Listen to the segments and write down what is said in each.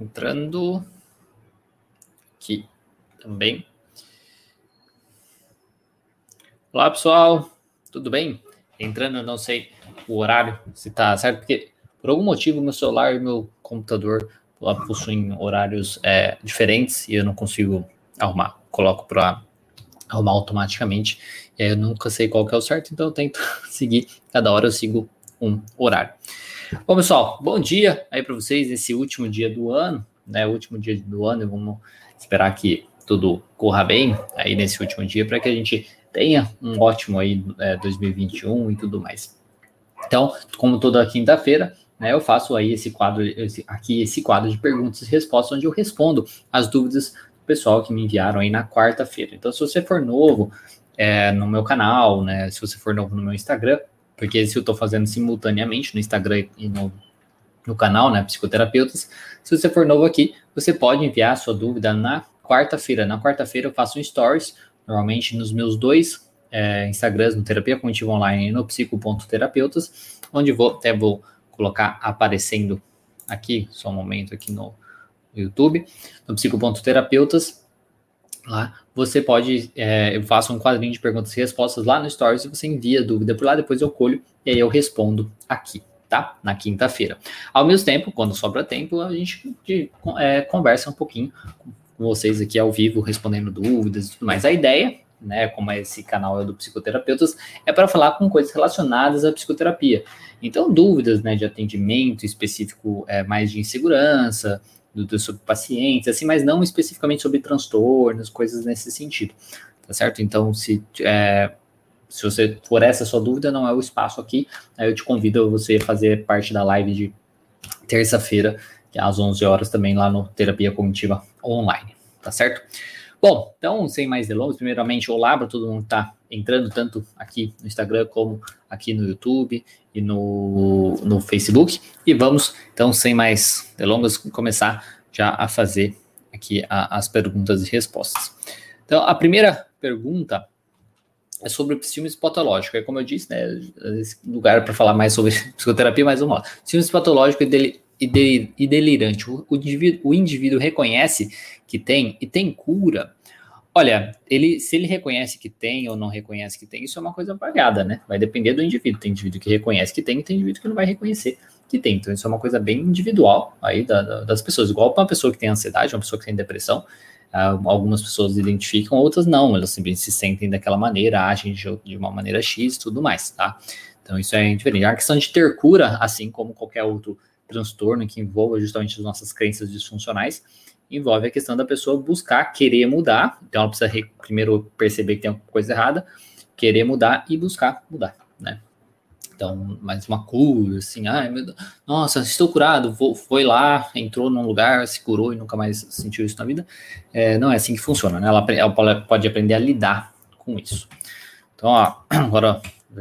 Entrando aqui também. Olá, pessoal. Tudo bem? Entrando, não sei o horário, se tá certo, porque por algum motivo meu celular e meu computador possuem horários é, diferentes e eu não consigo arrumar. Coloco para arrumar automaticamente. E aí eu nunca sei qual que é o certo, então eu tento seguir. Cada hora eu sigo um horário. Bom, pessoal, bom dia aí para vocês nesse último dia do ano, né? Último dia do ano, vamos esperar que tudo corra bem aí nesse último dia para que a gente tenha um ótimo aí é, 2021 e tudo mais. Então, como toda quinta-feira, né, eu faço aí esse quadro, esse, aqui esse quadro de perguntas e respostas, onde eu respondo as dúvidas do pessoal que me enviaram aí na quarta-feira. Então, se você for novo é, no meu canal, né, se você for novo no meu Instagram, porque esse eu estou fazendo simultaneamente no Instagram e no, no canal, né, Psicoterapeutas. Se você for novo aqui, você pode enviar a sua dúvida na quarta-feira. Na quarta-feira eu faço um stories, normalmente nos meus dois é, Instagrams, no Terapia Cognitiva Online e no psico.terapeutas, onde vou, até vou colocar aparecendo aqui, só um momento aqui no YouTube, no psico.terapeutas, lá, você pode, é, eu faço um quadrinho de perguntas e respostas lá no Stories e você envia dúvida por lá, depois eu colho e aí eu respondo aqui, tá? Na quinta-feira. Ao mesmo tempo, quando sobra tempo, a gente é, conversa um pouquinho com vocês aqui ao vivo, respondendo dúvidas e tudo mais. A ideia, né, como esse canal é do Psicoterapeutas, é para falar com coisas relacionadas à psicoterapia. Então, dúvidas, né, de atendimento específico, é, mais de insegurança, do, sobre pacientes, assim, mas não especificamente sobre transtornos, coisas nesse sentido, tá certo? Então, se, é, se você for essa sua dúvida, não é o espaço aqui, aí eu te convido a você fazer parte da live de terça-feira, é às 11 horas também lá no Terapia Cognitiva Online, tá certo? Bom, então, sem mais delongas, primeiramente, olá para todo mundo que está entrando, tanto aqui no Instagram como aqui no YouTube e no, no Facebook. E vamos, então, sem mais delongas, começar já a fazer aqui a, as perguntas e respostas. Então, a primeira pergunta é sobre o ciúmes patológico. É como eu disse, né? Esse lugar para falar mais sobre psicoterapia, mas vamos lá. Ciúmes patológico e, deli, e, e delirante. O, o, indivíduo, o indivíduo reconhece que tem e tem cura Olha, ele, se ele reconhece que tem ou não reconhece que tem, isso é uma coisa variada, né? Vai depender do indivíduo. Tem indivíduo que reconhece que tem tem indivíduo que não vai reconhecer que tem. Então, isso é uma coisa bem individual aí da, da, das pessoas. Igual para uma pessoa que tem ansiedade, uma pessoa que tem depressão, uh, algumas pessoas identificam, outras não. Elas simplesmente se sentem daquela maneira, agem de, de uma maneira X e tudo mais, tá? Então, isso é diferente. A questão de ter cura, assim como qualquer outro transtorno que envolva justamente as nossas crenças disfuncionais, envolve a questão da pessoa buscar, querer mudar. Então, ela precisa primeiro perceber que tem alguma coisa errada, querer mudar e buscar mudar, né? Então, mais uma cura, assim, ai, meu Deus, nossa, estou curado, vou, foi lá, entrou num lugar, se curou e nunca mais sentiu isso na vida. É, não é assim que funciona, né? Ela, ela, pode aprender a lidar com isso. Então, ó, agora,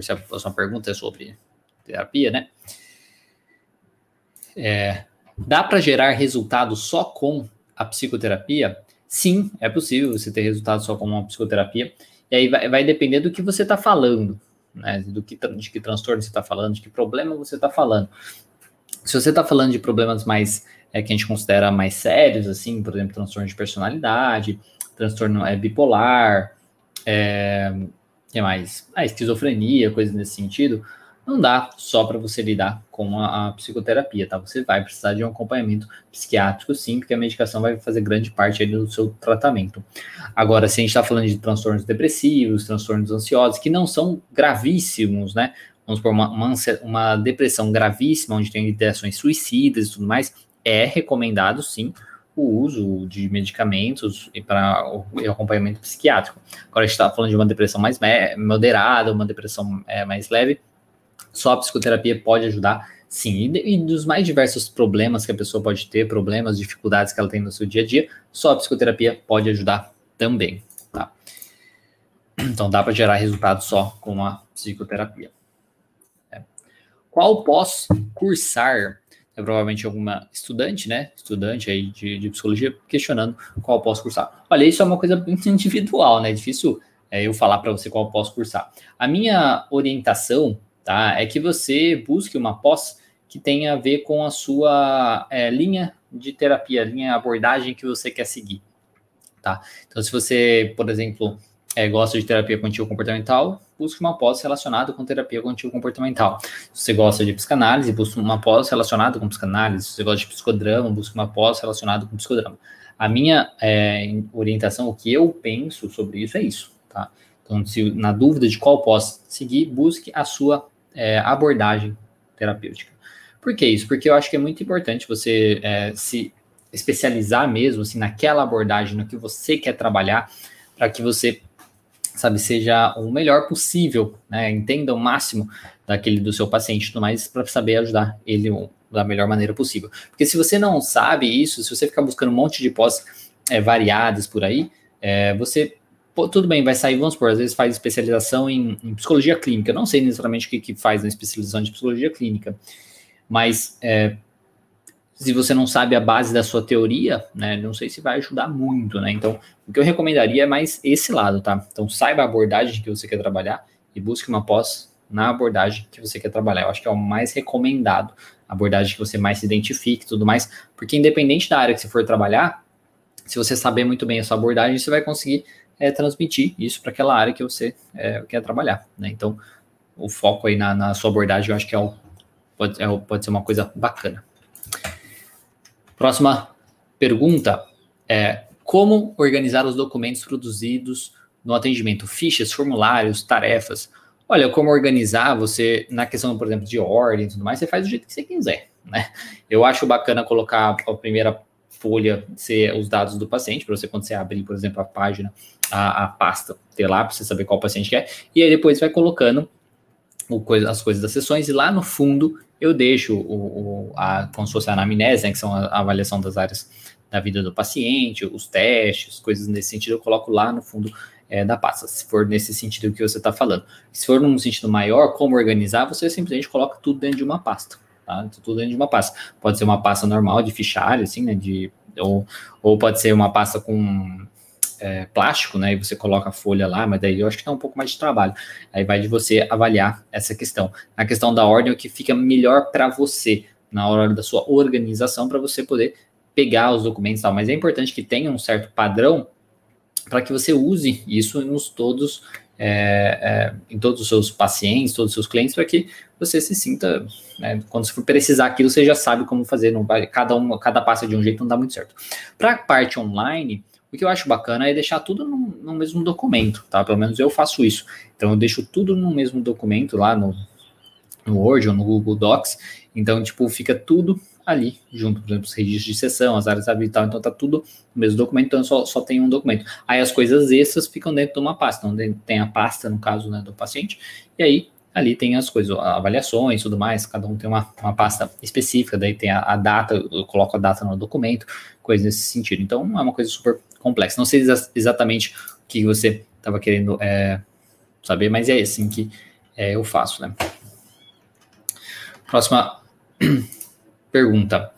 a próxima pergunta é sobre terapia, né? É, dá para gerar resultado só com a psicoterapia, sim, é possível você ter resultado só com uma psicoterapia. E aí vai, vai depender do que você está falando, né? Do que, de que transtorno você está falando, de que problema você está falando. Se você está falando de problemas mais é, que a gente considera mais sérios, assim, por exemplo, transtorno de personalidade, transtorno é, bipolar, é, que mais? Ah, esquizofrenia, coisas nesse sentido não dá só para você lidar com a, a, psicoterapia, tá? Você vai precisar de um acompanhamento psiquiátrico, sim, porque a medicação vai fazer grande parte do seu tratamento. Agora, se a gente está falando de transtornos depressivos, transtornos ansiosos, que não são gravíssimos, né? Vamos por uma, uma, uma depressão gravíssima, onde tem ideações suicidas e tudo mais, é recomendado, sim, o uso de medicamentos e para o acompanhamento psiquiátrico. Agora a gente está falando de uma depressão mais moderada, uma depressão é, mais leve, só a psicoterapia pode ajudar, sim. E, e, dos mais diversos problemas que a pessoa pode ter, problemas, dificuldades que ela tem no seu dia a dia, só a psicoterapia pode ajudar também, tá? Então dá para gerar resultado só com a psicoterapia. É. Qual posso cursar? É provavelmente alguma estudante, né? Estudante aí de, de psicologia questionando qual posso cursar. Olha, isso é uma coisa muito individual, né? É difícil é, eu falar para você qual posso cursar. A minha orientação tá? É que você busque uma pós que tenha a ver com a sua é, linha de terapia, linha abordagem que você quer seguir, tá? Então, se você, por exemplo, é, gosta de terapia cognitivo comportamental, busque uma pós relacionada com terapia cognitivo comportamental. Se você gosta de psicanálise, busque uma pós relacionada com psicanálise. Se você gosta de psicodrama, busque uma pós relacionada com psicodrama. A minha é, orientação, o que eu penso sobre isso é isso, tá? Então, se na dúvida de qual pós seguir, busque a sua é, abordagem terapêutica. Por que isso? Porque eu acho que é muito importante você é, se especializar mesmo assim, naquela abordagem, no que você quer trabalhar, para que você sabe, seja o melhor possível, né? Entenda o máximo daquele do seu paciente tudo mais para saber ajudar ele da melhor maneira possível. Porque se você não sabe isso, se você ficar buscando um monte de pós é, variadas por aí, é, você pô, tudo bem, vai sair, vamos supor, às vezes faz especialização em, em psicologia clínica. Eu não sei necessariamente o que, que faz na especialização de psicologia clínica, mas é, se você não sabe a base da sua teoria, né, não sei se vai ajudar muito, né? Então, o que eu recomendaria é mais esse lado, tá? Então, saiba a abordagem que você quer trabalhar e busque uma pós na abordagem que você quer trabalhar. Eu acho que é o mais recomendado, a abordagem que você mais se identifique e tudo mais, porque independente da área que você for trabalhar, se você saber muito bem a sua abordagem, você vai conseguir é, transmitir isso para aquela área que você é, quer trabalhar, né? Então, o foco aí na, na sua abordagem, eu acho que é o, pode, é, pode ser uma coisa bacana. Próxima pergunta é como organizar os documentos produzidos no atendimento, fichas, formulários, tarefas. Olha, como organizar você na questão, por exemplo, de ordem e tudo mais, você faz do jeito que você quiser, né? Eu acho bacana colocar a primeira folha ser os dados do paciente, para você, quando você abrir, por exemplo, a página, a, a pasta, ter lá para você saber qual paciente é, e aí depois vai colocando as coisas das sessões, e lá no fundo eu deixo o, o, a, como se fosse a anamnese, né, que são a, a, avaliação das áreas da vida do paciente, os testes, coisas nesse sentido, eu coloco lá no fundo é, da pasta, se for nesse sentido que você está falando. Se for num sentido maior, como organizar, você simplesmente coloca tudo dentro de uma pasta, tá? Tudo dentro de uma pasta. Pode ser uma pasta normal de fichário, assim, né, de, ou, ou pode ser uma pasta com é, plástico, né? E você coloca a folha lá, mas daí eu acho que dá um pouco mais de trabalho. Aí vai de você avaliar essa questão. A questão da ordem é o que fica melhor para você na hora da sua organização para você poder pegar os documentos e tal. Mas é importante que tenha um certo padrão para que você use isso nos todos, é, é, em todos os seus pacientes, todos os seus clientes, para que você se sinta, né, quando você for precisar aquilo, você já sabe como fazer. Não vai, cada um, cada passa de um jeito não dá muito certo. Para a parte online, o que eu acho bacana é deixar tudo no, no, mesmo documento, tá? Pelo menos eu faço isso. Então eu deixo tudo no mesmo documento lá no, no Word ou no Google Docs. Então, tipo, fica tudo ali, junto, por exemplo, os registros de sessão, as áreas habilitadas, então tá tudo no mesmo documento, então só, só tem um documento. Aí as coisas extras ficam dentro de uma pasta, então tem a pasta, no caso, né, do paciente, e aí ali tem as coisas, avaliações tudo mais, cada um tem uma, uma pasta específica, daí tem a, a, data, eu coloco a data no documento, coisas nesse sentido. Então é uma coisa super complexa. Não sei exa exatamente o que você estava querendo é, saber, mas é assim que é, eu faço, né? Próxima pergunta.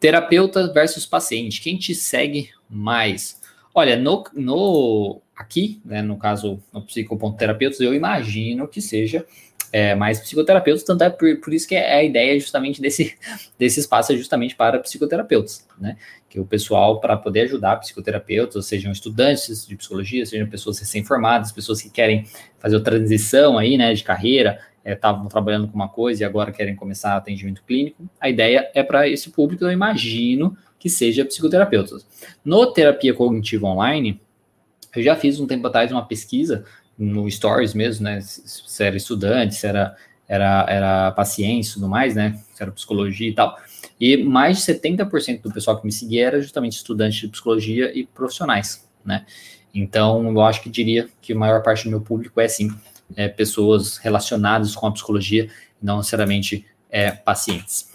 Terapeuta versus paciente, quem te segue mais? Olha, no, no aqui, né, no caso, no psicopontoterapeutas, eu imagino que seja é, mais psicoterapeutas, tanto é por, por, isso que é a ideia justamente desse, desse espaço é justamente para psicoterapeutas, né? Que o pessoal, para poder ajudar psicoterapeutas, sejam estudantes de psicologia, sejam pessoas recém-formadas, pessoas que querem fazer a transição aí, né, de carreira, estavam é, trabalhando com uma coisa e agora querem começar atendimento clínico. A ideia é para esse público, eu imagino que seja psicoterapeutas. No terapia cognitiva online, eu já fiz um tempo atrás uma pesquisa no Stories mesmo, né? Se era estudante, se era, era, era paciente e tudo mais, né? Se era psicologia e tal. E mais de 70% do pessoal que me seguia era justamente estudante de psicologia e profissionais, né? Então, eu acho que diria que a maior parte do meu público é, sim, é, pessoas relacionadas com a psicologia, não necessariamente é, pacientes.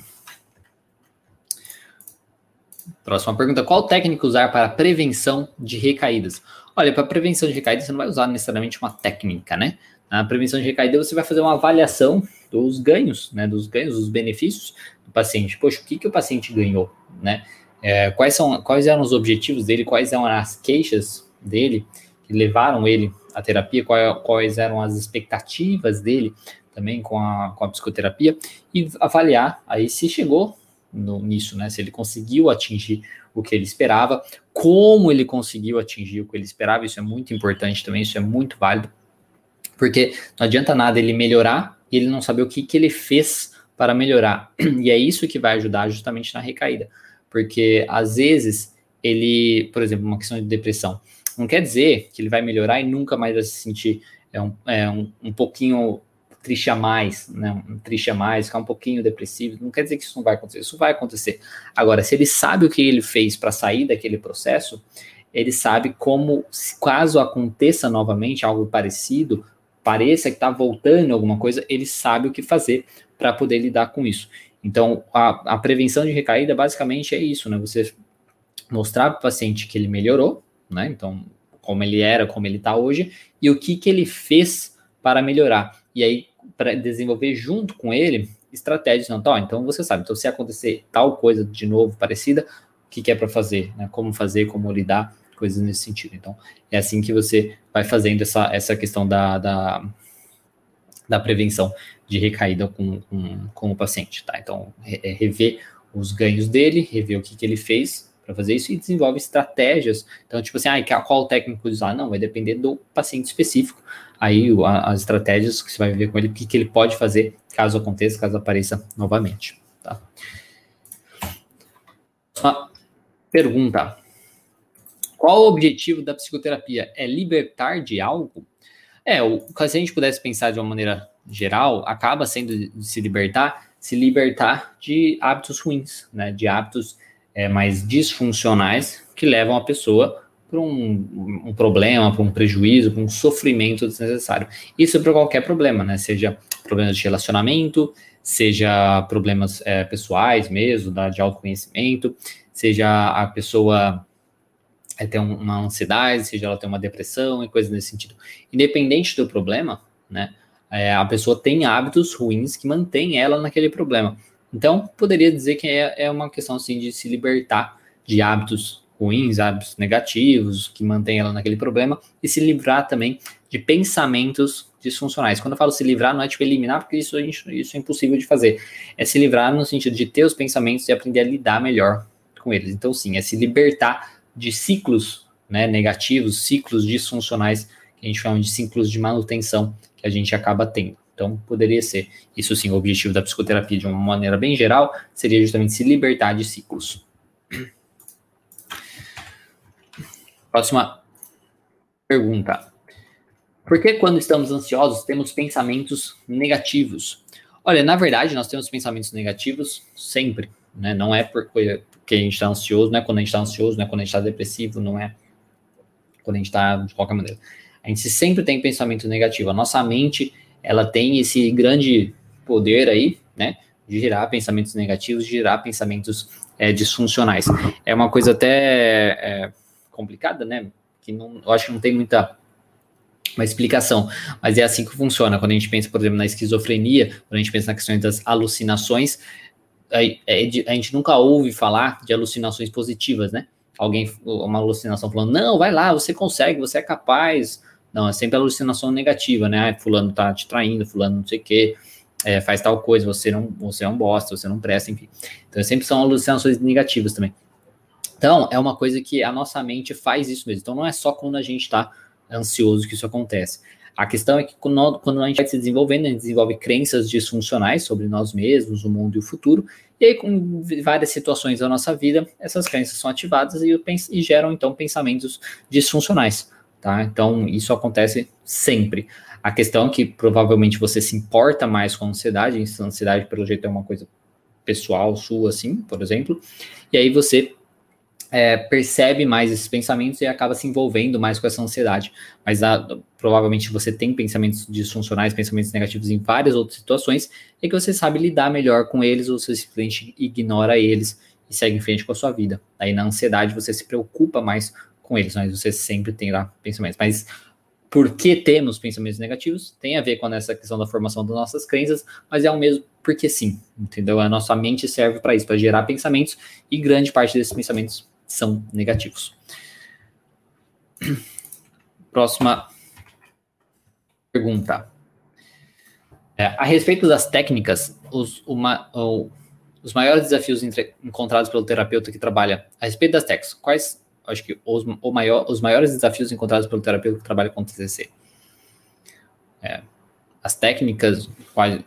Próxima pergunta: qual técnica usar para prevenção de recaídas? Olha, para prevenção de recaída, você não vai usar necessariamente uma técnica, né? Na prevenção de recaída, você vai fazer uma avaliação dos ganhos, né? Dos ganhos, dos benefícios do paciente. Poxa, o que, que o paciente ganhou, né? É, quais, são, quais eram os objetivos dele, quais eram as queixas dele que levaram ele à terapia, qual, quais eram as expectativas dele também com a, com a psicoterapia e avaliar aí se chegou no, nisso, né? Se ele conseguiu atingir o que ele esperava, como ele conseguiu atingir o que ele esperava, isso é muito importante também, isso é muito válido, porque não adianta nada ele melhorar e ele não saber o que, que ele fez para melhorar. E é isso que vai ajudar justamente na recaída, porque às vezes ele, por exemplo, uma questão de depressão, não quer dizer que ele vai melhorar e nunca mais vai se sentir é um, é um, um pouquinho triste a mais, né? Um triste a mais, ficar um pouquinho depressivo, não quer dizer que isso não vai acontecer, isso vai acontecer. Agora, se ele sabe o que ele fez para sair daquele processo, ele sabe como, caso aconteça novamente algo parecido, pareça que está voltando alguma coisa, ele sabe o que fazer para poder lidar com isso. Então, a, a prevenção de recaída basicamente é isso, né? Você mostrar para o paciente que ele melhorou, né? Então, como ele era, como ele está hoje, e o que, que ele fez para melhorar. E aí, para desenvolver junto com ele estratégias. Não, tá, então você sabe, então se acontecer tal coisa de novo, parecida, o que, que é para fazer, né? Como fazer, como lidar, coisas nesse sentido. Então, é assim que você vai fazendo essa, essa questão da, da, da prevenção de recaída com, com, com o paciente, tá? Então, é rever os ganhos dele, rever o que, que ele fez para fazer isso e desenvolve estratégias. Então, tipo assim, ah, qual técnico usar? Não, vai depender do paciente específico. Aí as estratégias que você vai ver com ele, o que, que ele pode fazer caso aconteça, caso apareça novamente. Tá? Uma pergunta. Qual o objetivo da psicoterapia? É libertar de algo? É, o, se a gente pudesse pensar de uma maneira geral, acaba sendo de se libertar, se libertar de hábitos ruins, né? De hábitos é, mais disfuncionais que levam a pessoa para um, um, problema, para um prejuízo, para um sofrimento desnecessário. Isso é para qualquer problema, né? Seja problemas de relacionamento, seja problemas é, pessoais mesmo, da, de autoconhecimento, seja a pessoa é, ter uma ansiedade, seja ela ter uma depressão e coisas nesse sentido. Independente do problema, né? É, a pessoa tem hábitos ruins que mantém ela naquele problema. Então, poderia dizer que é, é uma questão assim de se libertar de hábitos ruins, hábitos negativos, que mantém ela naquele problema, e se livrar também de pensamentos disfuncionais. Quando eu falo se livrar, não é tipo eliminar, porque isso, isso é impossível de fazer. É se livrar no sentido de ter os pensamentos e aprender a lidar melhor com eles. Então, sim, é se libertar de ciclos né, negativos, ciclos disfuncionais, que a gente chama de ciclos de manutenção que a gente acaba tendo. Então, poderia ser. Isso sim, o objetivo da psicoterapia, de uma maneira bem geral, seria justamente se libertar de ciclos. Próxima pergunta. Por que quando estamos ansiosos temos pensamentos negativos? Olha, na verdade, nós temos pensamentos negativos sempre, né? Não é porque, a gente está ansioso, não é quando a gente está ansioso, não é quando a gente está depressivo, não é quando a gente está de qualquer maneira. A gente sempre tem pensamento negativo. A nossa mente ela tem esse grande poder aí, né, de gerar pensamentos negativos, de gerar pensamentos é, disfuncionais. É uma coisa até é, complicada, né, que não, eu acho que não tem muita uma explicação, mas é assim que funciona. Quando a gente pensa, por exemplo, na esquizofrenia, quando a gente pensa na questão das alucinações, a, é, a gente nunca ouve falar de alucinações positivas, né? Alguém, uma alucinação falando, não, vai lá, você consegue, você é capaz, não, é sempre alucinação negativa, né? Ah, fulano tá te traindo, fulano não sei o quê, é, faz tal coisa, você não, você é um bosta, você não presta, enfim. Então sempre são alucinações negativas também. Então, é uma coisa que a nossa mente faz isso mesmo. Então, não é só quando a gente está ansioso que isso acontece. A questão é que quando, a gente vai se desenvolvendo, a gente desenvolve crenças disfuncionais sobre nós mesmos, o mundo e o futuro, e aí, com várias situações da nossa vida, essas crenças são ativadas e, e geram, então, pensamentos disfuncionais tá? Então, isso acontece sempre. A questão é que provavelmente você se importa mais com a ansiedade, a ansiedade, pelo jeito, é uma coisa pessoal sua, assim, por exemplo, e aí você é, percebe mais esses pensamentos e acaba se envolvendo mais com essa ansiedade. Mas a, provavelmente você tem pensamentos disfuncionais, pensamentos negativos em várias outras situações, e que você sabe lidar melhor com eles, ou você simplesmente ignora eles e segue em frente com a sua vida. Aí na ansiedade você se preocupa mais com eles, mas você sempre tem lá pensamentos. Mas por que temos pensamentos negativos? Tem a ver com essa questão da formação das nossas crenças, mas é o mesmo porque sim, entendeu? A nossa mente serve para isso, para gerar pensamentos, e grande parte desses pensamentos são negativos. Próxima pergunta. É, a respeito das técnicas, os, uma, os maiores desafios entre, encontrados pelo terapeuta que trabalha a respeito das técnicas. Quais, acho que os, o maior, os maiores desafios encontrados pelo terapeuta que trabalha com TCC? É, as técnicas, quais,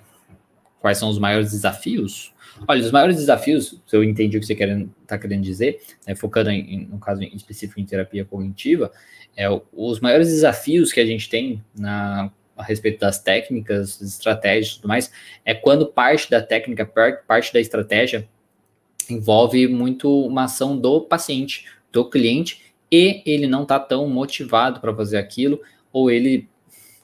quais são os maiores desafios? Olha, os maiores desafios, se eu entendi o que você está querendo dizer, né, focando em, no caso em específico em terapia cognitiva, é, os maiores desafios que a gente tem na, a respeito das técnicas, estratégias e tudo mais, é quando parte da técnica, parte da estratégia envolve muito uma ação do paciente, do cliente, e ele não está tão motivado para fazer aquilo, ou ele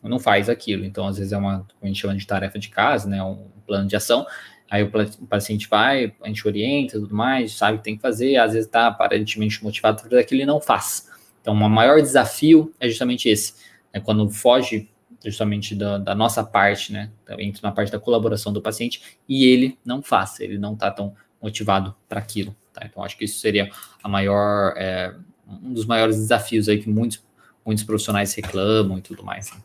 não faz aquilo. Então, às vezes é uma, a gente chama de tarefa de casa, né, um plano de ação, aí o paciente vai, a gente orienta tudo mais, sabe o que tem que fazer, às vezes está aparentemente motivado para fazer aquilo e não faz. Então, o maior desafio é justamente esse, é quando foge justamente da, da, nossa parte, né? Então, entra na parte da colaboração do paciente e ele não faz, ele não está tão motivado para aquilo. Tá? Então, acho que isso seria a maior, é, um dos maiores desafios aí que muitos, muitos profissionais reclamam e tudo mais. Né?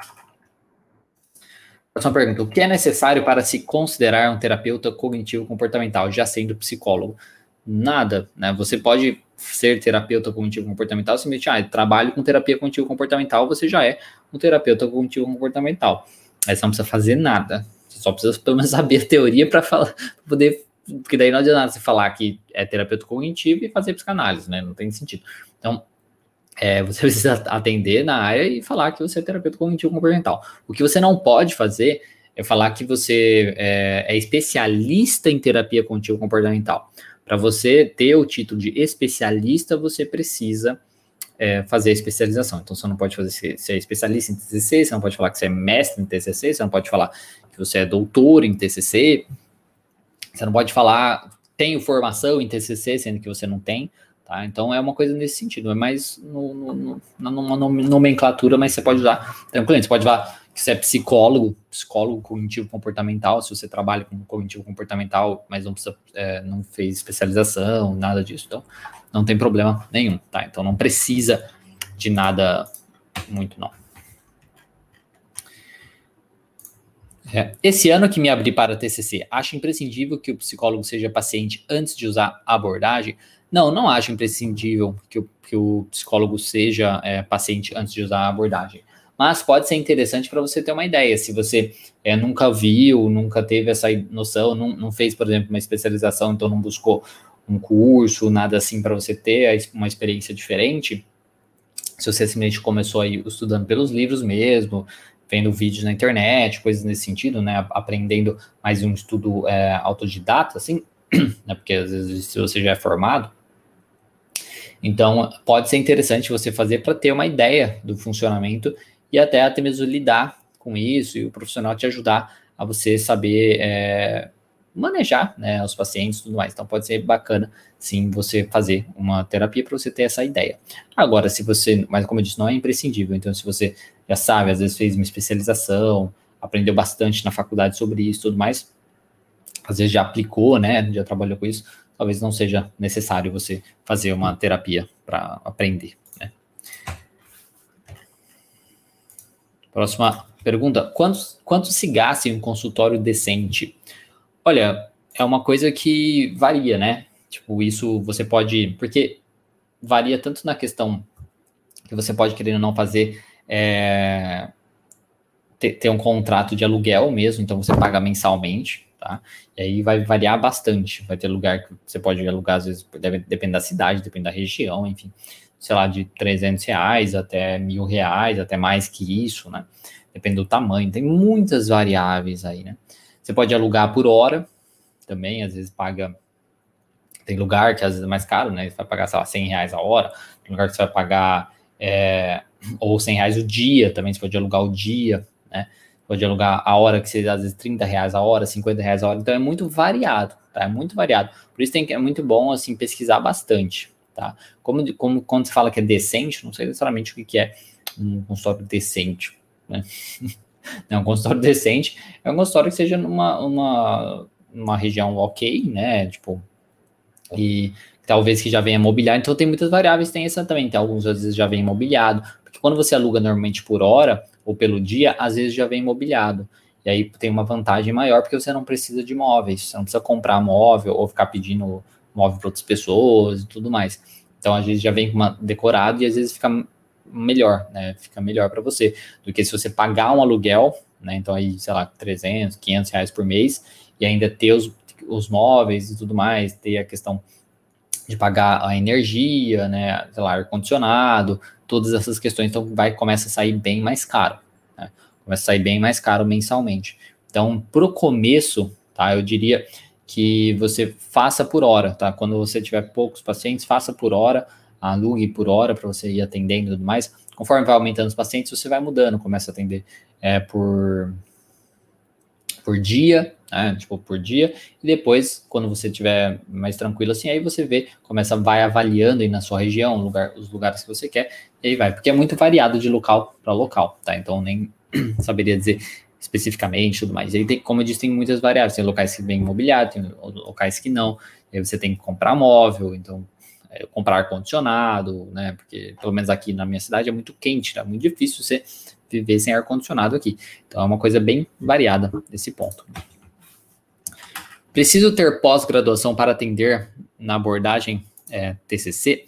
Próxima pergunta: o que é necessário para se considerar um terapeuta cognitivo comportamental, já sendo psicólogo? Nada, né? Você pode ser terapeuta cognitivo comportamental, simplesmente, ah, trabalho com terapia cognitivo comportamental, você já é um terapeuta cognitivo comportamental. Aí você não precisa fazer nada. Você só precisa pelo menos saber a teoria para poder. Porque daí não adianta você falar que é terapeuta cognitivo e fazer psicanálise, né? Não tem sentido. Então, é, você precisa atender na área e falar que você é terapeuta cognitivo comportamental. O que você não pode fazer é falar que você é, é especialista em terapia cognitivo comportamental. Para você ter o título de especialista, você precisa é, fazer a especialização. Então, você não pode fazer se, se é especialista em TCC, você não pode falar que você é mestre em TCC, você não pode falar que você é doutor em TCC, você não pode falar tenho formação em TCC, sendo que você não tem, tá? Então, é uma coisa nesse sentido, é mais no, no, no, numa nomenclatura, mas você pode usar tranquilo, você pode falar que você é psicólogo, psicólogo cognitivo comportamental, se você trabalha com cognitivo comportamental, mas não precisa, é, não fez especialização, nada disso, então não tem problema nenhum, tá? Então não precisa de nada muito, não. É. Esse ano que me abri para TCC, acho imprescindível que o psicólogo seja paciente antes de usar a abordagem? Não, não acho imprescindível que o, que o psicólogo seja é, paciente antes de usar a abordagem. Mas pode ser interessante para você ter uma ideia. Se você é, nunca viu, nunca teve essa noção, não, não fez, por exemplo, uma especialização, então não buscou um curso, nada assim para você ter uma experiência diferente, se você simplesmente começou aí estudando pelos livros mesmo, vendo vídeos na internet, coisas nesse sentido, né, aprendendo mais um estudo é, autodidata, assim, né, porque às vezes se você já é formado, então pode ser interessante você fazer para ter uma ideia do funcionamento e até até mesmo lidar com isso e o profissional te ajudar a você saber é, manejar né, os pacientes e tudo mais. Então pode ser bacana sim você fazer uma terapia para você ter essa ideia. Agora, se você, mas como eu disse, não é imprescindível. Então, se você já sabe, às vezes fez uma especialização, aprendeu bastante na faculdade sobre isso tudo mais, às vezes já aplicou, né? Já trabalhou com isso, talvez não seja necessário você fazer uma terapia para aprender. Né? Próxima pergunta: quanto, quanto se gasta em um consultório decente? Olha, é uma coisa que varia, né? Tipo, isso você pode. Porque varia tanto na questão que você pode querer ou não fazer. É, ter, ter, um contrato de aluguel mesmo, então você paga mensalmente, tá? E aí vai variar bastante. Vai ter lugar que você pode alugar, às vezes, deve, depende da cidade, depende da região, enfim. Sei lá, de 300 reais até mil reais, até mais que isso, né? Depende do tamanho, tem muitas variáveis aí, né? Você pode alugar por hora também, às vezes paga. Tem lugar que às vezes é mais caro, né? Você vai pagar, sei lá, 100 reais a hora. Tem lugar que você vai pagar é, ou 100 reais o dia também, você pode alugar o dia, né? Pode alugar a hora, que seja às vezes 30 reais a hora, 50 reais a hora. Então é muito variado, tá? É muito variado. Por isso tem que, é muito bom, assim, pesquisar bastante, tá? Como, como quando se fala que é decente, não sei necessariamente o que é um consultório decente, né? né, um consultório decente, é um consultório que seja numa uma, uma região ok, né? Tipo, e talvez que já venha mobiliado. Então tem muitas variáveis, tem essa também. Tem alguns às vezes já vem mobiliado, quando você aluga normalmente por hora ou pelo dia, às vezes já vem mobiliado. e aí tem uma vantagem maior porque você não precisa de móveis, você não precisa comprar móvel ou ficar pedindo móvel para outras pessoas e tudo mais. Então, às vezes já vem decorado e às vezes fica melhor, né? Fica melhor para você do que se você pagar um aluguel, né? Então aí, sei lá, 300, 500 reais por mês e ainda ter os, os móveis e tudo mais, ter a questão de pagar a energia, né? Sei lá, ar condicionado, todas essas questões, então vai começa a sair bem mais caro, né? Começa a sair bem mais caro mensalmente. Então, pro começo, tá? Eu diria que você faça por hora, tá? Quando você tiver poucos pacientes, faça por hora, alugue por hora para você ir atendendo e tudo mais. Conforme vai aumentando os pacientes, você vai mudando, começa a atender é, por, por dia, né? Tipo, por dia, e depois, quando você tiver mais tranquilo assim, aí você vê, começa, vai avaliando aí na sua região, lugar, os lugares que você quer, e aí vai, porque é muito variado de local para local, tá? Então nem saberia dizer especificamente tudo mais. E aí tem, como eu disse, tem muitas variáveis. Tem locais que vêm imobiliário, tem locais que não. E aí você tem que comprar móvel, então é, comprar ar-condicionado, né? Porque pelo menos aqui na minha cidade é muito quente, tá muito difícil você viver sem ar-condicionado aqui. Então é uma coisa bem variada nesse ponto. Preciso ter pós-graduação para atender na abordagem é, TCC?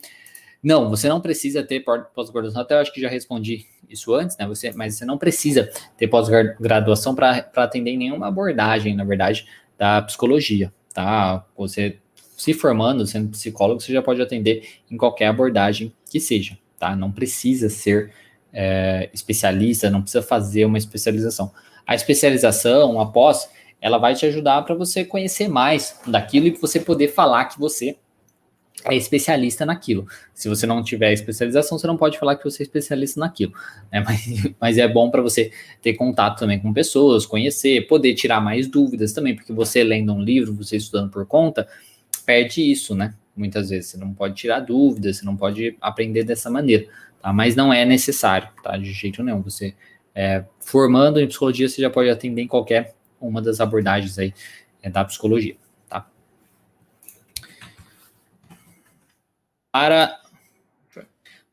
Não, você não precisa ter pós-graduação. Até eu acho que já respondi isso antes, né? Você, mas você não precisa ter pós-graduação para atender em nenhuma abordagem, na verdade, da psicologia, tá? Você se formando, sendo psicólogo, você já pode atender em qualquer abordagem que seja, tá? Não precisa ser é, especialista, não precisa fazer uma especialização. A especialização, a pós, ela vai te ajudar para você conhecer mais daquilo e você poder falar que você é especialista naquilo. Se você não tiver especialização, você não pode falar que você é especialista naquilo. Né? Mas, mas é bom para você ter contato também com pessoas, conhecer, poder tirar mais dúvidas também, porque você lendo um livro, você estudando por conta, perde isso, né? Muitas vezes você não pode tirar dúvidas, você não pode aprender dessa maneira, tá? Mas não é necessário, tá? De jeito nenhum. Você é, formando em psicologia, você já pode atender em qualquer uma das abordagens aí é, da psicologia. Para,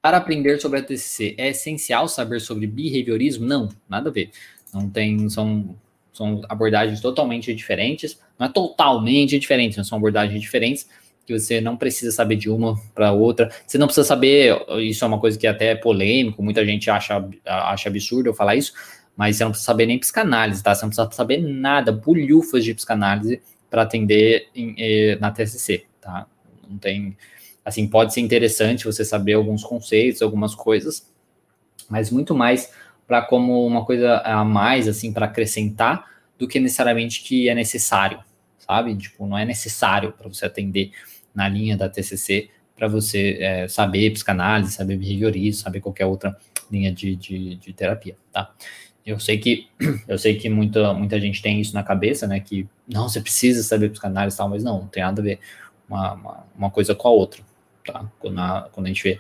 para aprender sobre a TCC, é essencial saber sobre behaviorismo? Não, nada a ver. Não tem, são, são abordagens totalmente diferentes. Não é totalmente diferente, são abordagens diferentes que você não precisa saber de uma para outra. Você não precisa saber, isso é uma coisa que até é polêmico, muita gente acha, acha absurdo eu falar isso, mas você não precisa saber nem psicanálise, tá? Você não precisa saber nada, bulhufas de psicanálise para atender em, eh, na TCC, tá? Não tem assim, pode ser interessante você saber alguns conceitos, algumas coisas, mas muito mais para como uma coisa a mais, assim, para acrescentar, do que necessariamente que é necessário, sabe? Tipo, não é necessário para você atender na linha da TCC para você é, saber psicanálise, saber behaviorismo, saber qualquer outra linha de, de, de, terapia, tá? Eu sei que eu sei que muita, muita gente tem isso na cabeça, né? Que não, você precisa saber psicanálise e tal, mas não, não tem nada a ver uma, uma, uma coisa com a outra tá? Quando a, quando a gente vê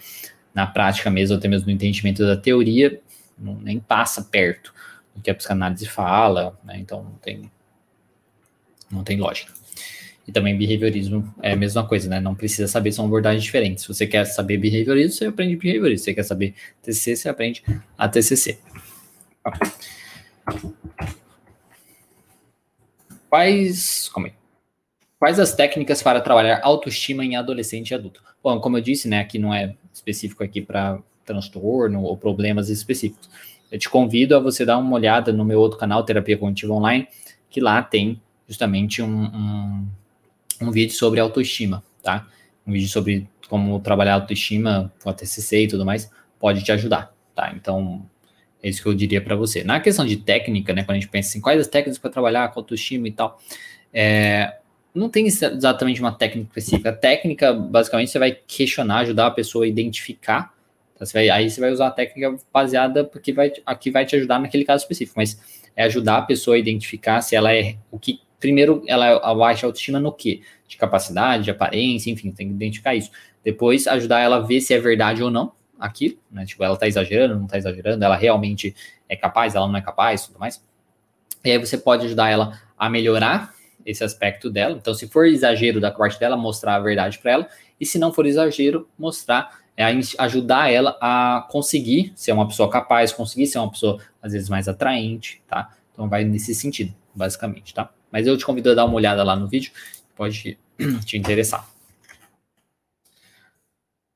na prática mesmo, até mesmo no entendimento da teoria, não, nem passa perto do que a psicanálise fala, né? Então não tem, não tem lógica. E também behaviorismo é a mesma coisa, né? Não precisa saber, são abordagens diferentes. Se você quer saber behaviorismo, você aprende behaviorismo. Se você quer saber TCC, você aprende a TCC. Quais. Como é? Quais as técnicas para trabalhar autoestima em adolescente e adulto? Bom, como eu disse, né, aqui não é específico aqui para transtorno ou problemas específicos. Eu te convido a você dar uma olhada no meu outro canal, Terapia Cognitiva Online, que lá tem justamente um, um, um vídeo sobre autoestima, tá? Um vídeo sobre como trabalhar autoestima com a TCC e tudo mais, pode te ajudar, tá? Então, é isso que eu diria para você. Na questão de técnica, né, quando a gente pensa assim, quais as técnicas para trabalhar com autoestima e tal, é, não tem exatamente uma técnica específica. A técnica, basicamente, você vai questionar, ajudar a pessoa a identificar. Tá? Você vai, aí você vai usar a técnica baseada porque vai, aqui vai te ajudar naquele caso específico, mas é ajudar a pessoa a identificar se ela é o que. Primeiro, ela é baixa autoestima no quê? De capacidade, de aparência, enfim, tem que identificar isso. Depois, ajudar ela a ver se é verdade ou não aquilo, né? Tipo, ela tá exagerando, não tá exagerando, ela realmente é capaz, ela não é capaz, tudo mais. E aí você pode ajudar ela a melhorar esse aspecto dela. Então, se for exagero da parte dela, mostrar a verdade para ela. E se não for exagero, mostrar, é, ajudar ela a conseguir ser uma pessoa capaz, conseguir ser uma pessoa, às vezes, mais atraente, tá? Então vai nesse sentido, basicamente, tá? Mas eu te convido a dar uma olhada lá no vídeo, pode te interessar.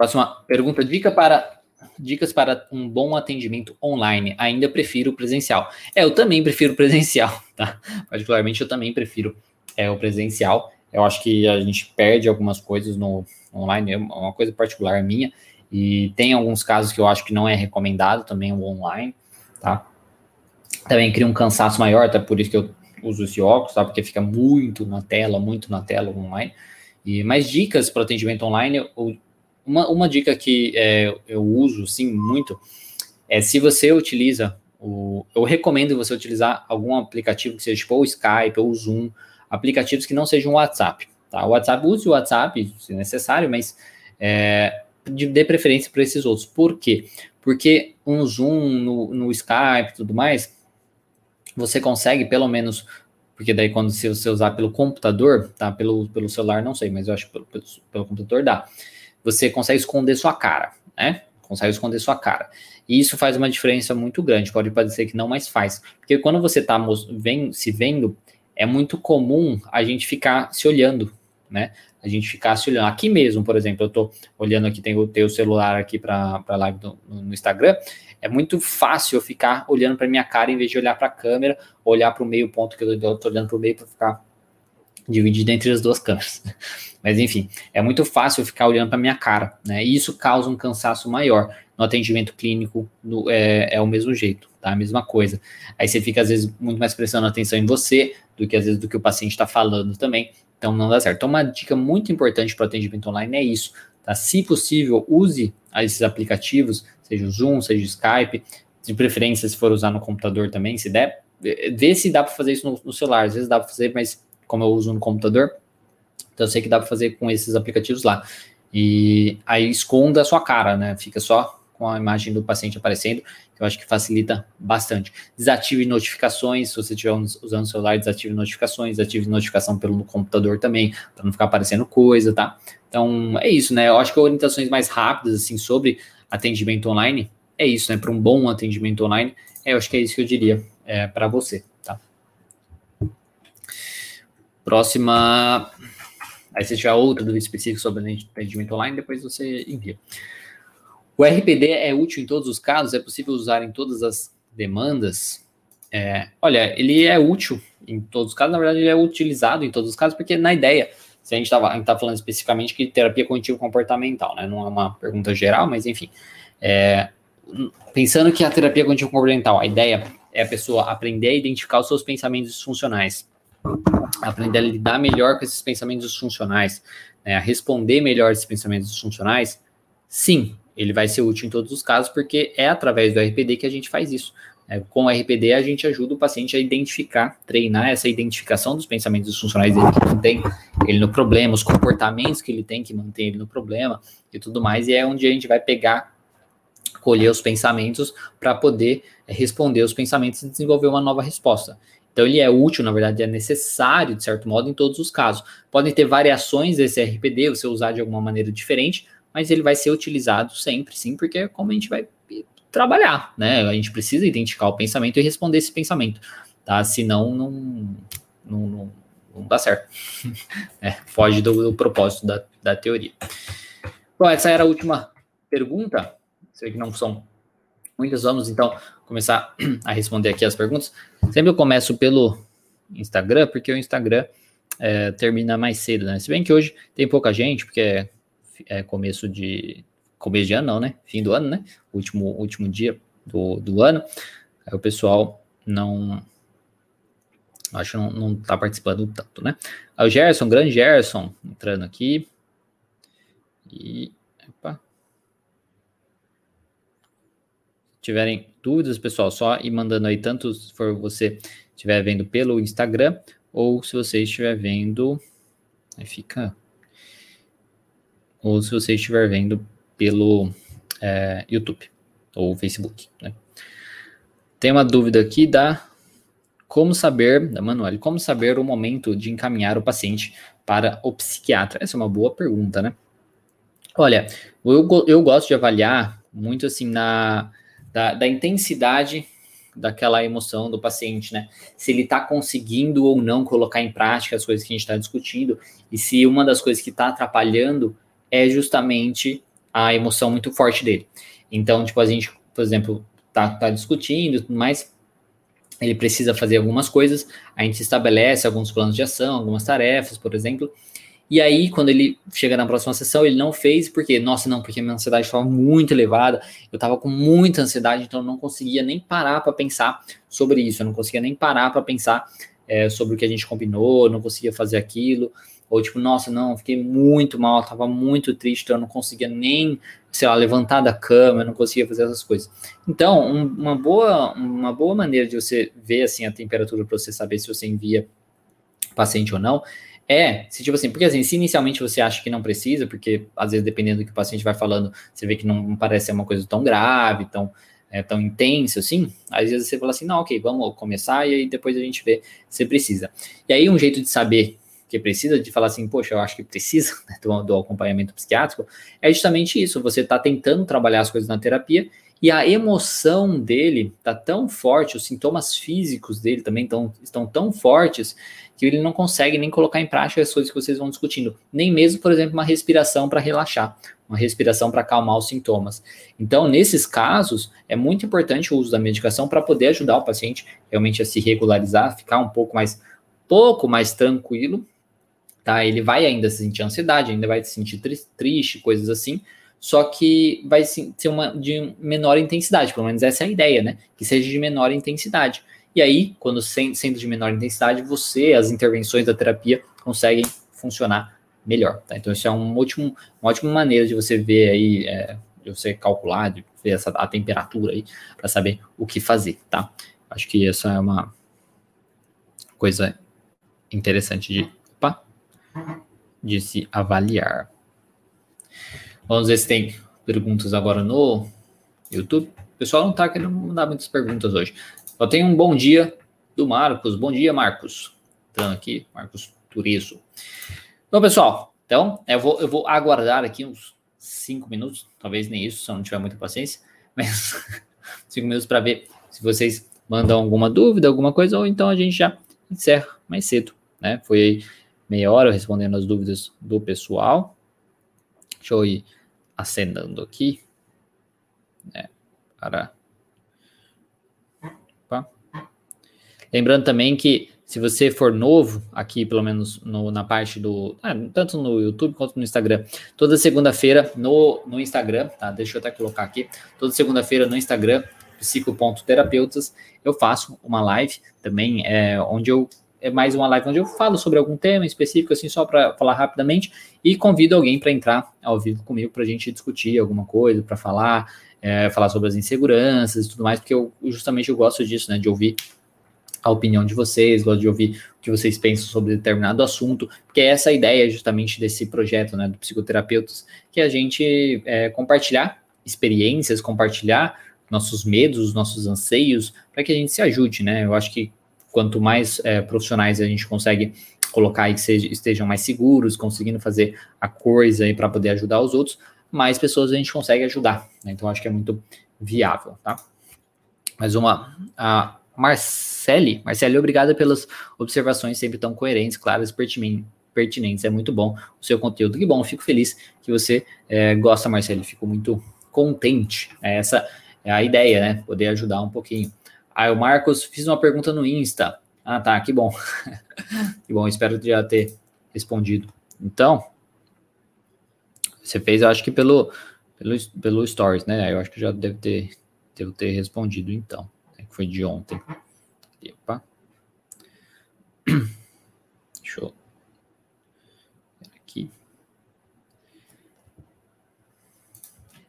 Próxima pergunta, dica para dicas para um bom atendimento online. Ainda prefiro presencial. É, eu também prefiro presencial, tá? Particularmente eu também prefiro é, o presencial. Eu acho que a gente perde algumas coisas no online, é uma coisa particular minha. E tem alguns casos que eu acho que não é recomendado também o online, tá? Também cria um cansaço maior, até por isso que eu uso esse óculos, tá? Porque fica muito na tela, muito na tela online. E mais dicas para atendimento online, uma, uma dica que é, eu uso, sim, muito, é se você utiliza o, eu recomendo você utilizar algum aplicativo que seja tipo o Skype ou o Zoom, aplicativos que não sejam o WhatsApp. Tá? O WhatsApp, use o WhatsApp se necessário, mas é, dê preferência para esses outros. Por quê? Porque um Zoom no, no Skype e tudo mais, você consegue pelo menos, porque daí quando você usar pelo computador, tá? Pelo, pelo celular não sei, mas eu acho que pelo, pelo, pelo computador dá. Você consegue esconder sua cara, né? Consegue esconder sua cara. E isso faz uma diferença muito grande. Pode parecer que não, mas faz. Porque quando você está se vendo, é muito comum a gente ficar se olhando, né? A gente ficar se olhando. Aqui mesmo, por exemplo, eu estou olhando aqui, tenho o teu celular aqui para a live do, no Instagram. É muito fácil eu ficar olhando para minha cara em vez de olhar para a câmera, olhar para o meio ponto que eu estou olhando para o meio para ficar dividido entre as duas câmeras. Mas enfim, é muito fácil ficar olhando para minha cara, né? E isso causa um cansaço maior. No atendimento clínico no, é, é o mesmo jeito, tá? A mesma coisa. Aí você fica, às vezes, muito mais prestando atenção em você do que, às vezes, do que o paciente está falando também. Então, não dá certo. Então, uma dica muito importante para o atendimento online é isso, tá? Se possível, use esses aplicativos, seja o Zoom, seja o Skype, de preferência, se for usar no computador também, se der, vê se dá para fazer isso no, no celular. Às vezes dá para fazer, mas como eu uso no computador, então eu sei que dá para fazer com esses aplicativos lá. E aí esconda a sua cara, né? Fica só com a imagem do paciente aparecendo, que eu acho que facilita bastante. Desative notificações, se você estiver usando o celular, desative notificações, desative notificação pelo computador também, para não ficar aparecendo coisa, tá? Então, é isso, né? Eu acho que orientações mais rápidas, assim, sobre atendimento online, é isso, né? Para um bom atendimento online, é, eu acho que é isso que eu diria é, para você? Próxima. Aí, se tiver outra dúvida específica sobre atendimento online, depois você envia. O RPD é útil em todos os casos? É possível usar em todas as demandas? É, olha, ele é útil em todos os casos, na verdade, ele é utilizado em todos os casos, porque na ideia, se a gente está tá falando especificamente que terapia cognitivo comportamental, né? Não é uma pergunta geral, mas enfim. É, pensando que a terapia cognitivo comportamental, a ideia é a pessoa aprender a identificar os seus pensamentos disfuncionais, aprender a lidar melhor com esses pensamentos disfuncionais, né, a responder melhor esses pensamentos disfuncionais, sim, ele vai ser útil em todos os casos, porque é através do RPD que a gente faz isso. É, com o RPD, a gente ajuda o paciente a identificar, treinar essa identificação dos pensamentos disfuncionais dele que mantém ele no problema, os comportamentos que ele tem que manter ele no problema e tudo mais, e é onde a gente vai pegar, colher os pensamentos para poder responder os pensamentos e desenvolver uma nova resposta. Então, ele é útil, na verdade, é necessário, de certo modo, em todos os casos. Podem ter variações desse RPD, você usar de alguma maneira diferente, mas ele vai ser utilizado sempre, sim, porque é como a gente vai trabalhar, né? A gente precisa identificar o pensamento e responder esse pensamento, tá? Senão não, não, não, não dá certo. é, foge do, do propósito da, da teoria. Bom, essa era a última pergunta. Sei que não são muitas, vamos então começar a responder aqui as perguntas. Sempre eu começo pelo Instagram, porque o Instagram é, termina mais cedo, né? Se bem que hoje tem pouca gente, porque é é começo de. Começo de ano, não, né? Fim do ano, né? Último, último dia do, do ano. Aí o pessoal não. Acho que não, não tá participando tanto, né? Aí o Gerson, grande Gerson, entrando aqui. E. Opa. Se tiverem dúvidas, pessoal, só ir mandando aí, tanto se for você estiver vendo pelo Instagram, ou se você estiver vendo. Aí fica ou se você estiver vendo pelo é, YouTube ou Facebook. Né? Tem uma dúvida aqui da como saber, da Manuel, como saber o momento de encaminhar o paciente para o psiquiatra? Essa é uma boa pergunta, né? Olha, eu, eu gosto de avaliar muito assim na da, da intensidade daquela emoção do paciente, né? Se ele está conseguindo ou não colocar em prática as coisas que a gente está discutindo, e se uma das coisas que está atrapalhando é justamente a emoção muito forte dele. Então, tipo, a gente, por exemplo, tá, tá discutindo mais, ele precisa fazer algumas coisas, a gente estabelece alguns planos de ação, algumas tarefas, por exemplo, e aí, quando ele chega na próxima sessão, ele não fez, porque, nossa, não, porque minha ansiedade estava muito elevada, eu estava com muita ansiedade, então eu não conseguia nem parar para pensar sobre isso, eu não conseguia nem parar para pensar é, sobre o que a gente combinou, não conseguia fazer aquilo, ou tipo, nossa, não, fiquei muito mal, estava muito triste, então eu não conseguia nem, sei lá, levantar da cama, eu não conseguia fazer essas coisas. Então, um, uma, boa, uma boa maneira de você ver, assim, a temperatura para você saber se você envia paciente ou não, é, se tipo assim, porque assim, se inicialmente você acha que não precisa, porque às vezes dependendo do que o paciente vai falando, você vê que não parece ser uma coisa tão grave, tão, é, tão intensa assim, às vezes você fala assim, não, ok, vamos começar e aí depois a gente vê se precisa. E aí um jeito de saber que precisa, de falar assim, poxa, eu acho que precisa né, do, do acompanhamento psiquiátrico, é justamente isso, você está tentando trabalhar as coisas na terapia e a emoção dele está tão forte, os sintomas físicos dele também tão, estão tão fortes que ele não consegue nem colocar em prática as coisas que vocês vão discutindo, nem mesmo, por exemplo, uma respiração para relaxar, uma respiração para acalmar os sintomas. Então, nesses casos, é muito importante o uso da medicação para poder ajudar o paciente realmente a se regularizar, ficar um pouco mais pouco mais tranquilo, tá? Ele vai ainda se sentir ansiedade, ainda vai se sentir triste, coisas assim, só que vai ser uma de menor intensidade, pelo menos essa é a ideia, né? Que seja de menor intensidade. E aí, quando sendo de menor intensidade, você, as intervenções da terapia conseguem funcionar melhor. Tá? Então, isso é um ótimo, uma ótima maneira de você ver aí, é, de você calcular, de ver essa, a temperatura aí, para saber o que fazer, tá? Acho que essa é uma coisa interessante de, opa, de se avaliar. Vamos ver se tem perguntas agora no YouTube. O pessoal não está querendo mandar muitas perguntas hoje. Só tem um bom dia do Marcos. Bom dia, Marcos. Entrando aqui, Marcos Turizo. Então, pessoal, então eu vou, eu vou aguardar aqui uns cinco minutos, talvez nem isso, se eu não tiver muita paciência, mas cinco minutos para ver se vocês mandam alguma dúvida, alguma coisa, ou então a gente já encerra mais cedo, né? Foi aí meia hora respondendo as dúvidas do pessoal. Deixa eu ir acenando aqui, né? Para Lembrando também que se você for novo, aqui pelo menos no, na parte do. Ah, tanto no YouTube quanto no Instagram, toda segunda-feira no, no Instagram, tá? Deixa eu até colocar aqui. Toda segunda-feira no Instagram, psico.terapeutas, eu faço uma live também, é, onde eu. É mais uma live onde eu falo sobre algum tema específico, assim, só para falar rapidamente, e convido alguém para entrar ao vivo comigo para a gente discutir alguma coisa, para falar, é, falar sobre as inseguranças e tudo mais, porque eu justamente eu gosto disso, né? De ouvir a opinião de vocês, gosto de ouvir o que vocês pensam sobre determinado assunto, porque essa é a ideia justamente desse projeto, né, do Psicoterapeutas, que é a gente é, compartilhar experiências, compartilhar nossos medos, nossos anseios, para que a gente se ajude, né? Eu acho que quanto mais é, profissionais a gente consegue colocar aí que seja, estejam mais seguros, conseguindo fazer a coisa aí para poder ajudar os outros, mais pessoas a gente consegue ajudar. Né? Então acho que é muito viável, tá? Mais uma, a, Marcele, Marcele, obrigada pelas observações sempre tão coerentes, claras e pertinentes. É muito bom o seu conteúdo. Que bom, fico feliz que você é, gosta, Marcele. Fico muito contente. É essa é a ideia, né? Poder ajudar um pouquinho. Aí o Marcos fiz uma pergunta no Insta. Ah, tá, que bom. que bom, espero já ter respondido. Então, você fez, eu acho que pelo, pelo, pelo Stories, né? Eu acho que já deve ter, devo ter respondido, então que foi de ontem. Epa. Deixa eu. Aqui.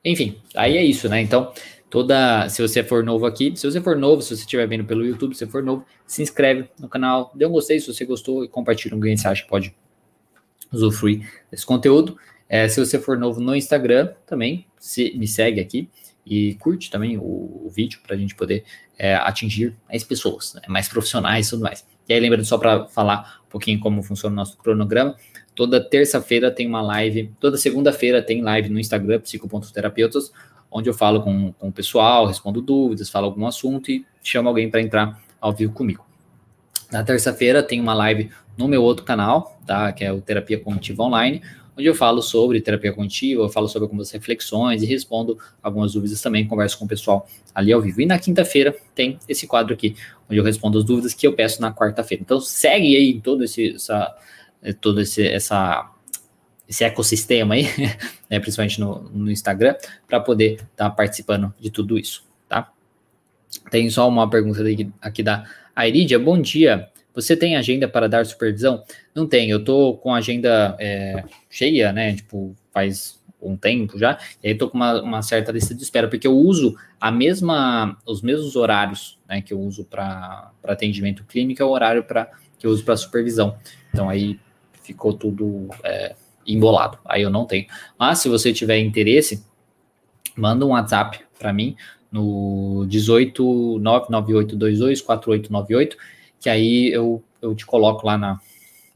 Enfim, aí é isso, né? Então, toda. Se você for novo aqui, se você for novo, se você estiver vendo pelo YouTube, se for novo, se inscreve no canal, dê um gostei se você gostou e compartilha com quem você acha que pode usufruir desse conteúdo. É, se você for novo no Instagram, também se, me segue aqui e curte também o, o vídeo para a gente poder é, atingir mais pessoas, né, mais profissionais e tudo mais. E aí, lembrando só para falar um pouquinho como funciona o nosso cronograma, toda terça-feira tem uma live, toda segunda-feira tem live no Instagram, psico.terapeutas, onde eu falo com, com o pessoal, respondo dúvidas, falo algum assunto e chamo alguém para entrar ao vivo comigo. Na terça-feira tem uma live no meu outro canal, tá? Que é o Terapia Cognitiva Online, onde eu falo sobre terapia cognitiva, eu falo sobre algumas reflexões e respondo algumas dúvidas também, converso com o pessoal ali ao vivo. E na quinta-feira tem esse quadro aqui, onde eu respondo as dúvidas que eu peço na quarta-feira. Então segue aí todo esse, essa, todo esse, essa, esse ecossistema aí, né, principalmente no, no Instagram, para poder estar tá participando de tudo isso, tá? Tem só uma pergunta aqui, aqui da Airidia. Bom dia. Você tem agenda para dar supervisão? Não tem, eu tô com a agenda é, cheia, né? Tipo, faz um tempo já, e aí tô com uma, uma, certa lista de espera, porque eu uso a mesma, os mesmos horários né, que eu uso para atendimento clínico, é o horário pra, que eu uso para supervisão. Então aí ficou tudo é, embolado. Aí eu não tenho. Mas se você tiver interesse, manda um WhatsApp para mim no 18 99822 4898 que aí eu, eu te coloco lá na,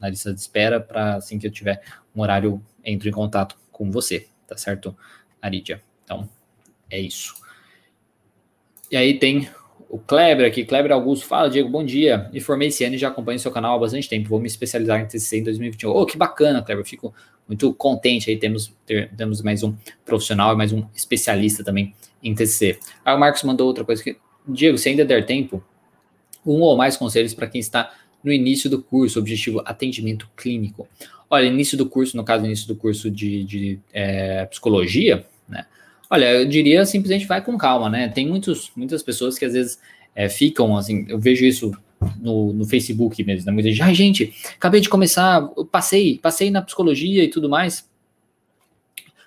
na lista de espera para assim que eu tiver um horário, entro em contato com você, tá certo, Aridia? Então, é isso. E aí tem o Kleber aqui, Kleber Augusto, fala, Diego, bom dia. Me formei esse ano e já acompanho seu canal há bastante tempo. Vou me especializar em TCC em 2021. Oh, que bacana, Kleber. Fico muito contente aí. Temos, ter, temos mais um profissional e mais um especialista também em TCC. Aí o Marcos mandou outra coisa que, Diego, se ainda der tempo, um ou mais conselhos para quem está no início do curso, objetivo atendimento clínico. Olha, início do curso, no caso, início do curso de, de é, psicologia, né? Olha, eu diria simplesmente vai com calma, né? Tem muitos, muitas pessoas que às vezes é, ficam assim, eu vejo isso no, no Facebook mesmo, né? Muita gente, ai, gente, acabei de começar, passei, passei na psicologia e tudo mais.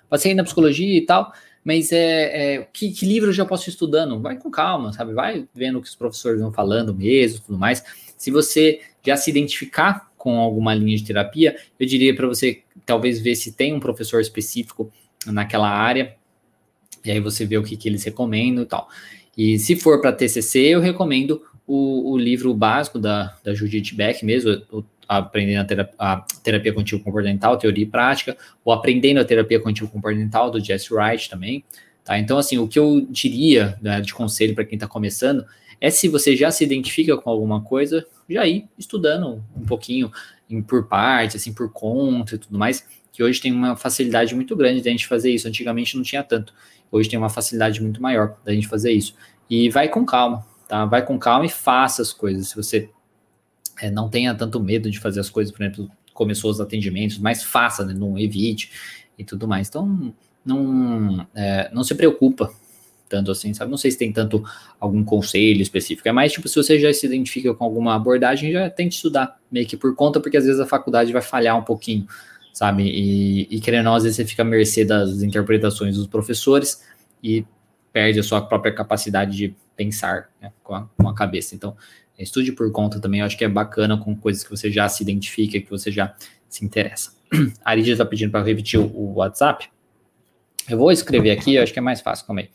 Passei na psicologia e tal, mas é, é que, que, livro eu já posso ir estudando? Vai com calma, sabe? Vai vendo o que os professores vão falando mesmo, tudo mais. Se você já se identificar com alguma linha de terapia, eu diria para você talvez ver se tem um professor específico naquela área, e aí você vê o que, que eles recomendam e tal. E se for para TCC, eu recomendo o, o, livro básico da, da Judith Beck mesmo, aprendendo a terapia, a terapia cognitivo comportamental, teoria e prática, ou aprendendo a terapia cognitivo comportamental do Jesse Wright também. Tá? Então, assim, o que eu diria né, de conselho para quem está começando é se você já se identifica com alguma coisa, já ir estudando um pouquinho em, por parte, assim, por conta e tudo mais, que hoje tem uma facilidade muito grande da gente fazer isso. Antigamente não tinha tanto. Hoje tem uma facilidade muito maior da gente fazer isso. E vai com calma, tá? Vai com calma e faça as coisas. Se você é, não tenha tanto medo de fazer as coisas, por exemplo, começou os atendimentos, mas faça, né, não evite e tudo mais. Então, não, é, não se preocupa tanto assim, sabe? Não sei se tem tanto algum conselho específico, é mais tipo, se você já se identifica com alguma abordagem, já tente estudar, meio que por conta, porque às vezes a faculdade vai falhar um pouquinho, sabe? E, e querendo ou não, às vezes você fica à mercê das interpretações dos professores e perde a sua própria capacidade de pensar né, com, a, com a cabeça. Então, Estude por conta também, eu acho que é bacana com coisas que você já se identifica, que você já se interessa. A Aridia está pedindo para repetir o WhatsApp. Eu vou escrever aqui, eu acho que é mais fácil, calma aí.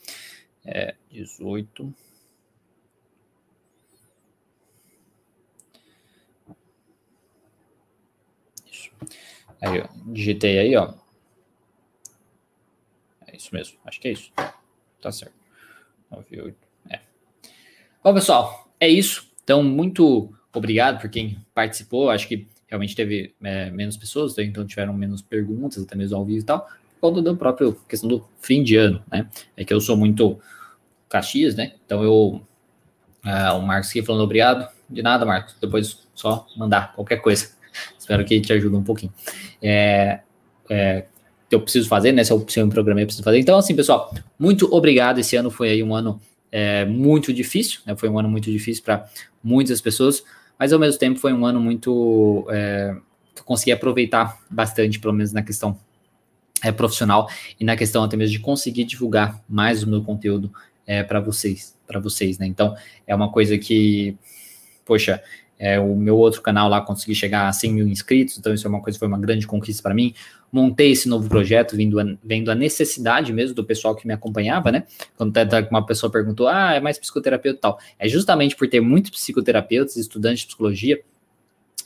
É 18. Isso. Aí, ó, digitei aí, ó. É isso mesmo, acho que é isso. Tá certo. 98. É. Bom, pessoal, é isso. Então, muito obrigado por quem participou. Acho que realmente teve é, menos pessoas, então tiveram menos perguntas, até mesmo ao vivo e tal, por conta da própria questão do fim de ano, né? É que eu sou muito Caxias, né? Então eu. Uh, o Marcos aqui falando obrigado. De nada, Marcos. Depois só mandar qualquer coisa. Espero que te ajude um pouquinho. É, é, eu preciso fazer, né? Se eu, se eu me programei, eu preciso fazer. Então, assim, pessoal, muito obrigado. Esse ano foi aí um ano é, muito difícil, né? Foi um ano muito difícil para muitas pessoas, mas ao mesmo tempo foi um ano muito é, que eu consegui aproveitar bastante, pelo menos na questão é, profissional e na questão até mesmo de conseguir divulgar mais o meu conteúdo é, para vocês, para vocês, né? Então é uma coisa que, poxa, é, o meu outro canal lá consegui chegar a 100 mil inscritos, então isso é uma coisa foi uma grande conquista para mim. Montei esse novo projeto vindo a, vendo a necessidade mesmo do pessoal que me acompanhava, né? Quando uma pessoa perguntou, ah, é mais psicoterapeuta e tal. É justamente por ter muitos psicoterapeutas, estudantes de psicologia,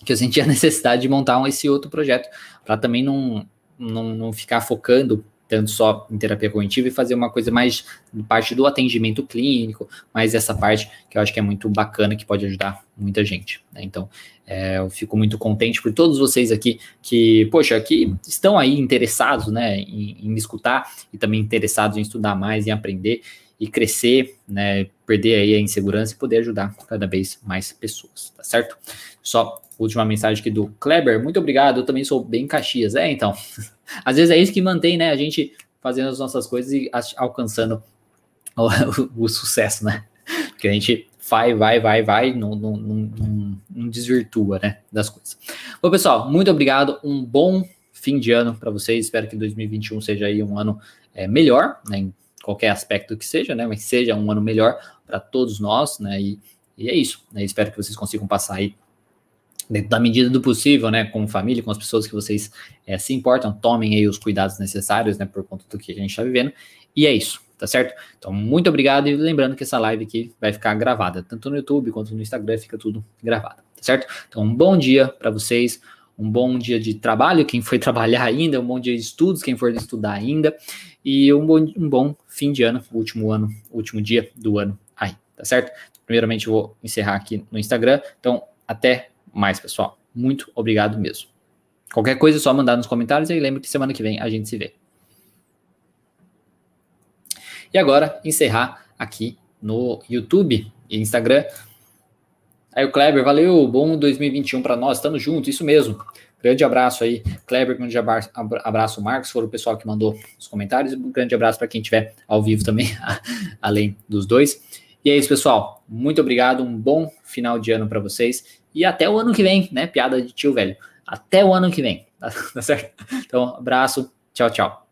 que eu senti a necessidade de montar esse outro projeto, para também não, não, não ficar focando tanto só em terapia cognitiva e fazer uma coisa mais parte do atendimento clínico, mas essa parte que eu acho que é muito bacana, que pode ajudar muita gente. Né? Então, é, eu fico muito contente por todos vocês aqui que, poxa, que estão aí interessados, né, em, em me escutar e também interessados em estudar mais, em aprender e crescer, né, perder aí a insegurança e poder ajudar cada vez mais pessoas, tá certo? Só última mensagem aqui do Kleber, muito obrigado, eu também sou bem Caxias, é, então, às vezes é isso que mantém, né, a gente fazendo as nossas coisas e alcançando o, o, o sucesso, né, porque a gente vai, vai, vai, vai, não, não, não, não desvirtua, né, das coisas. Bom, pessoal, muito obrigado, um bom fim de ano para vocês, espero que 2021 seja aí um ano é, melhor, né, em qualquer aspecto que seja, né, mas seja um ano melhor para todos nós, né, e, e é isso, né, espero que vocês consigam passar aí dentro da medida do possível, né, com família, com as pessoas que vocês é, se importam, tomem aí os cuidados necessários, né, por conta do que a gente está vivendo, e é isso, tá certo? Então, muito obrigado, e lembrando que essa live aqui vai ficar gravada, tanto no YouTube quanto no Instagram, fica tudo gravado, tá certo? Então, um bom dia para vocês, um bom dia de trabalho, quem foi trabalhar ainda, um bom dia de estudos, quem for estudar ainda, e um bom, um bom fim de ano, último ano, último dia do ano aí, tá certo? Primeiramente, eu vou encerrar aqui no Instagram, então, até mais, pessoal. Muito obrigado mesmo. Qualquer coisa é só mandar nos comentários e lembre que semana que vem a gente se vê. E agora, encerrar aqui no YouTube e Instagram. Aí o Kleber, valeu, bom 2021 para nós, estamos juntos, isso mesmo. Grande abraço aí, Kleber, grande abraço, Marcos, foi o pessoal que mandou os comentários. Um grande abraço para quem estiver ao vivo também, além dos dois. E é isso, pessoal. Muito obrigado, um bom final de ano para vocês e até o ano que vem, né? Piada de tio velho. Até o ano que vem, tá, certo? Então, abraço, tchau, tchau.